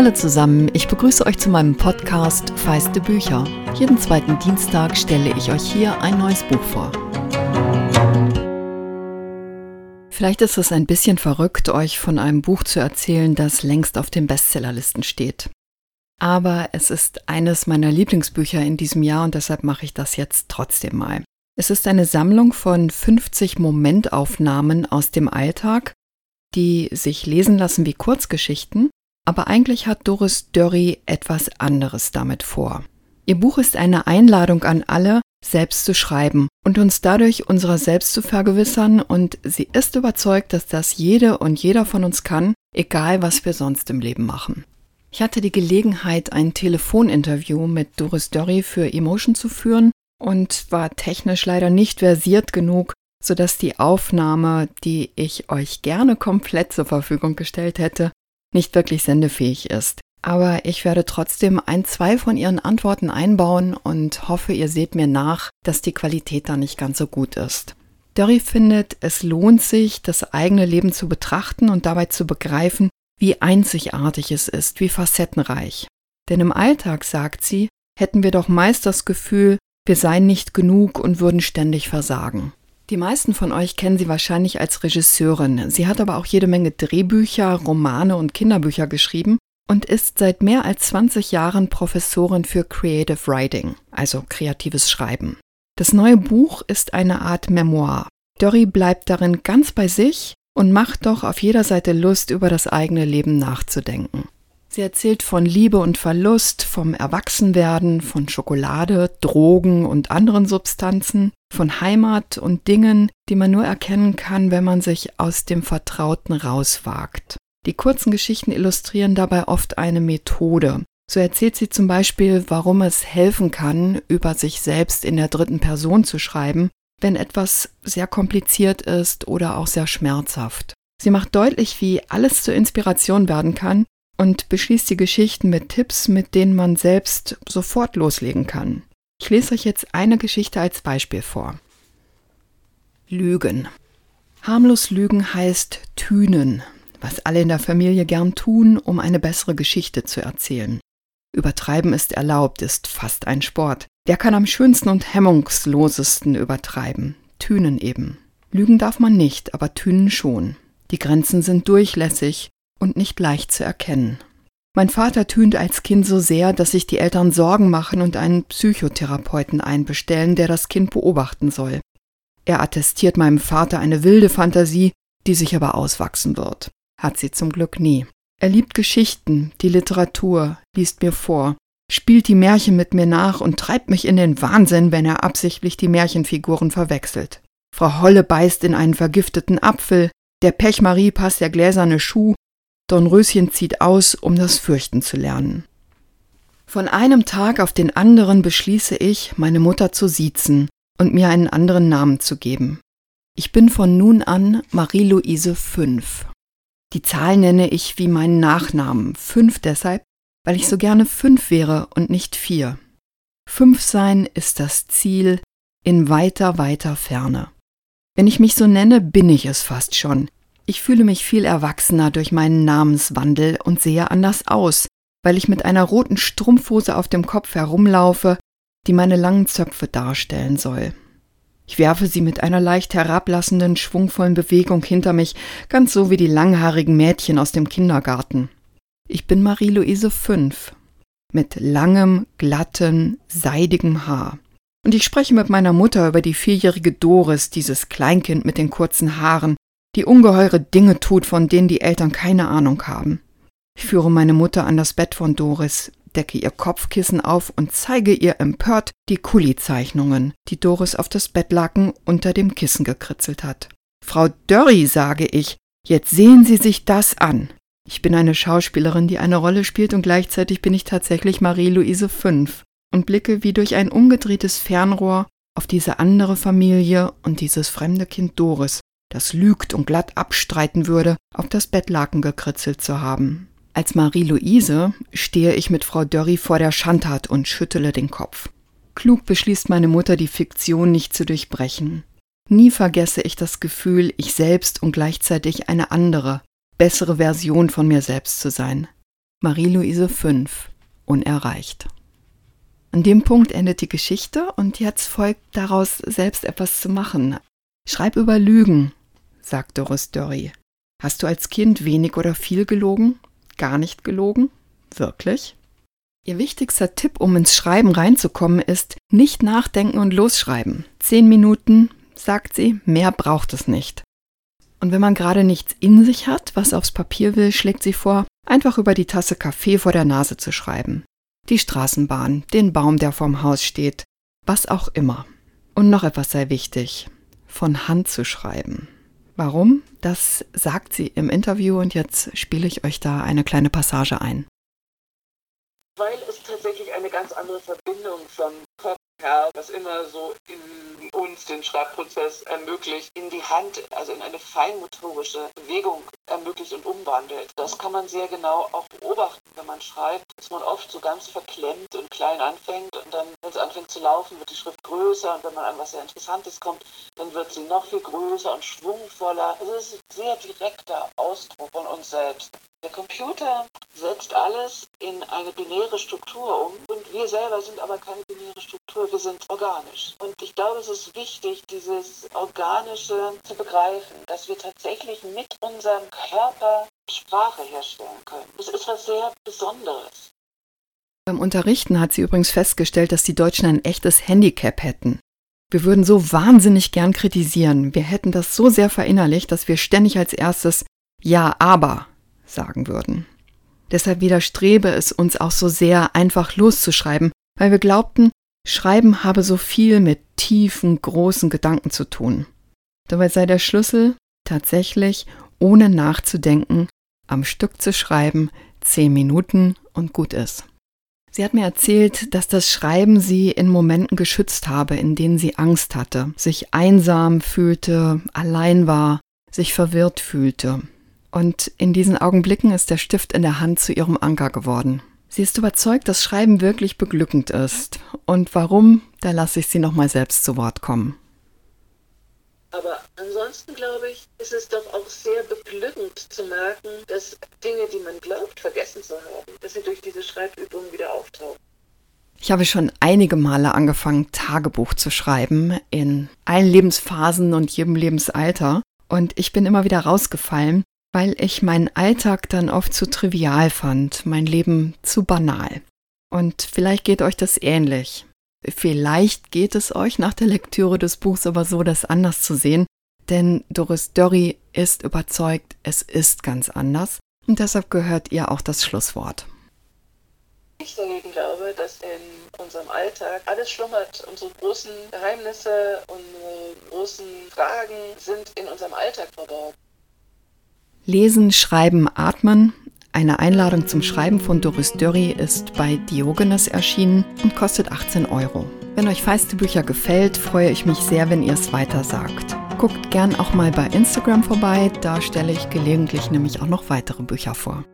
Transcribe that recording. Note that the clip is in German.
Hallo zusammen, ich begrüße euch zu meinem Podcast Feiste Bücher. Jeden zweiten Dienstag stelle ich euch hier ein neues Buch vor. Vielleicht ist es ein bisschen verrückt, euch von einem Buch zu erzählen, das längst auf den Bestsellerlisten steht. Aber es ist eines meiner Lieblingsbücher in diesem Jahr und deshalb mache ich das jetzt trotzdem mal. Es ist eine Sammlung von 50 Momentaufnahmen aus dem Alltag, die sich lesen lassen wie Kurzgeschichten aber eigentlich hat Doris Dörri etwas anderes damit vor. Ihr Buch ist eine Einladung an alle, selbst zu schreiben und uns dadurch unserer selbst zu vergewissern und sie ist überzeugt, dass das jede und jeder von uns kann, egal was wir sonst im Leben machen. Ich hatte die Gelegenheit, ein Telefoninterview mit Doris Dörri für Emotion zu führen und war technisch leider nicht versiert genug, sodass die Aufnahme, die ich euch gerne komplett zur Verfügung gestellt hätte, nicht wirklich sendefähig ist. Aber ich werde trotzdem ein, zwei von Ihren Antworten einbauen und hoffe, ihr seht mir nach, dass die Qualität da nicht ganz so gut ist. Dory findet, es lohnt sich, das eigene Leben zu betrachten und dabei zu begreifen, wie einzigartig es ist, wie facettenreich. Denn im Alltag, sagt sie, hätten wir doch meist das Gefühl, wir seien nicht genug und würden ständig versagen. Die meisten von euch kennen sie wahrscheinlich als Regisseurin. Sie hat aber auch jede Menge Drehbücher, Romane und Kinderbücher geschrieben und ist seit mehr als 20 Jahren Professorin für Creative Writing, also kreatives Schreiben. Das neue Buch ist eine Art Memoir. Dory bleibt darin ganz bei sich und macht doch auf jeder Seite Lust, über das eigene Leben nachzudenken. Sie erzählt von Liebe und Verlust, vom Erwachsenwerden, von Schokolade, Drogen und anderen Substanzen, von Heimat und Dingen, die man nur erkennen kann, wenn man sich aus dem Vertrauten rauswagt. Die kurzen Geschichten illustrieren dabei oft eine Methode. So erzählt sie zum Beispiel, warum es helfen kann, über sich selbst in der dritten Person zu schreiben, wenn etwas sehr kompliziert ist oder auch sehr schmerzhaft. Sie macht deutlich, wie alles zur Inspiration werden kann und beschließt die Geschichten mit Tipps, mit denen man selbst sofort loslegen kann. Ich lese euch jetzt eine Geschichte als Beispiel vor. Lügen. Harmlos Lügen heißt Tünen, was alle in der Familie gern tun, um eine bessere Geschichte zu erzählen. Übertreiben ist erlaubt, ist fast ein Sport. Wer kann am schönsten und hemmungslosesten übertreiben? Tünen eben. Lügen darf man nicht, aber Tünen schon. Die Grenzen sind durchlässig und nicht leicht zu erkennen. Mein Vater tönt als Kind so sehr, dass sich die Eltern Sorgen machen und einen Psychotherapeuten einbestellen, der das Kind beobachten soll. Er attestiert meinem Vater eine wilde Fantasie, die sich aber auswachsen wird. Hat sie zum Glück nie. Er liebt Geschichten, die Literatur, liest mir vor, spielt die Märchen mit mir nach und treibt mich in den Wahnsinn, wenn er absichtlich die Märchenfiguren verwechselt. Frau Holle beißt in einen vergifteten Apfel, der Pechmarie passt der gläserne Schuh Dornröschen zieht aus, um das Fürchten zu lernen. Von einem Tag auf den anderen beschließe ich, meine Mutter zu siezen und mir einen anderen Namen zu geben. Ich bin von nun an Marie-Louise fünf. Die Zahl nenne ich wie meinen Nachnamen, fünf deshalb, weil ich so gerne fünf wäre und nicht vier. Fünf sein ist das Ziel in weiter, weiter Ferne. Wenn ich mich so nenne, bin ich es fast schon. Ich fühle mich viel erwachsener durch meinen Namenswandel und sehe anders aus, weil ich mit einer roten Strumpfhose auf dem Kopf herumlaufe, die meine langen Zöpfe darstellen soll. Ich werfe sie mit einer leicht herablassenden, schwungvollen Bewegung hinter mich, ganz so wie die langhaarigen Mädchen aus dem Kindergarten. Ich bin Marie-Louise fünf, mit langem, glatten, seidigem Haar. Und ich spreche mit meiner Mutter über die vierjährige Doris, dieses Kleinkind mit den kurzen Haaren, die ungeheure Dinge tut, von denen die Eltern keine Ahnung haben. Ich führe meine Mutter an das Bett von Doris, decke ihr Kopfkissen auf und zeige ihr empört die Kuli-Zeichnungen, die Doris auf das Bettlaken unter dem Kissen gekritzelt hat. Frau Dörri, sage ich, jetzt sehen Sie sich das an. Ich bin eine Schauspielerin, die eine Rolle spielt und gleichzeitig bin ich tatsächlich Marie-Louise fünf und blicke wie durch ein umgedrehtes Fernrohr auf diese andere Familie und dieses fremde Kind Doris, das lügt und glatt abstreiten würde, auf das Bettlaken gekritzelt zu haben. Als Marie-Louise stehe ich mit Frau Dörri vor der Schandtat und schüttele den Kopf. Klug beschließt meine Mutter, die Fiktion nicht zu durchbrechen. Nie vergesse ich das Gefühl, ich selbst und gleichzeitig eine andere, bessere Version von mir selbst zu sein. Marie-Louise 5, unerreicht. An dem Punkt endet die Geschichte und jetzt folgt daraus selbst etwas zu machen. Schreib über Lügen, sagt Doris Dörry. Hast du als Kind wenig oder viel gelogen? Gar nicht gelogen? Wirklich? Ihr wichtigster Tipp, um ins Schreiben reinzukommen, ist nicht nachdenken und losschreiben. Zehn Minuten, sagt sie, mehr braucht es nicht. Und wenn man gerade nichts in sich hat, was aufs Papier will, schlägt sie vor, einfach über die Tasse Kaffee vor der Nase zu schreiben die Straßenbahn, den Baum, der vorm Haus steht, was auch immer. Und noch etwas sei wichtig, von Hand zu schreiben. Warum? Das sagt sie im Interview und jetzt spiele ich euch da eine kleine Passage ein. Weil es tatsächlich eine ganz andere Verbindung von Kopf Herr, was immer so in uns den Schreibprozess ermöglicht, in die Hand, also in eine feinmotorische Bewegung ermöglicht und umwandelt. Das kann man sehr genau auch beobachten, wenn man schreibt, dass man oft so ganz verklemmt und klein anfängt und dann, wenn es anfängt zu laufen, wird die Schrift größer und wenn man an was sehr Interessantes kommt, dann wird sie noch viel größer und schwungvoller. Also es ist ein sehr direkter Ausdruck von uns selbst. Der Computer setzt alles in eine binäre Struktur um und wir selber sind aber keine binäre Struktur, wir sind organisch. Und ich glaube, es ist wichtig, dieses Organische zu begreifen, dass wir tatsächlich mit unserem Körper Sprache herstellen können. Das ist was sehr Besonderes. Beim Unterrichten hat sie übrigens festgestellt, dass die Deutschen ein echtes Handicap hätten. Wir würden so wahnsinnig gern kritisieren. Wir hätten das so sehr verinnerlicht, dass wir ständig als erstes Ja, aber sagen würden. Deshalb widerstrebe es uns auch so sehr, einfach loszuschreiben, weil wir glaubten, Schreiben habe so viel mit tiefen, großen Gedanken zu tun. Dabei sei der Schlüssel tatsächlich, ohne nachzudenken, am Stück zu schreiben, zehn Minuten und gut ist. Sie hat mir erzählt, dass das Schreiben sie in Momenten geschützt habe, in denen sie Angst hatte, sich einsam fühlte, allein war, sich verwirrt fühlte. Und in diesen Augenblicken ist der Stift in der Hand zu ihrem Anker geworden. Sie ist überzeugt, dass Schreiben wirklich beglückend ist. Und warum, da lasse ich sie nochmal selbst zu Wort kommen. Aber ansonsten glaube ich, ist es doch auch sehr beglückend zu merken, dass Dinge, die man glaubt, vergessen zu haben, dass sie durch diese Schreibübung wieder auftauchen. Ich habe schon einige Male angefangen, Tagebuch zu schreiben, in allen Lebensphasen und jedem Lebensalter. Und ich bin immer wieder rausgefallen, weil ich meinen Alltag dann oft zu trivial fand, mein Leben zu banal. Und vielleicht geht euch das ähnlich. Vielleicht geht es euch nach der Lektüre des Buchs aber so, das anders zu sehen, denn Doris Dörry ist überzeugt, es ist ganz anders und deshalb gehört ihr auch das Schlusswort. Ich glaube, dass in unserem Alltag alles schlummert. Unsere großen Geheimnisse, unsere großen Fragen sind in unserem Alltag verborgen. Lesen, Schreiben, Atmen. Eine Einladung zum Schreiben von Doris Dörry ist bei Diogenes erschienen und kostet 18 Euro. Wenn euch feiste Bücher gefällt, freue ich mich sehr, wenn ihr es weiter sagt. Guckt gern auch mal bei Instagram vorbei, da stelle ich gelegentlich nämlich auch noch weitere Bücher vor.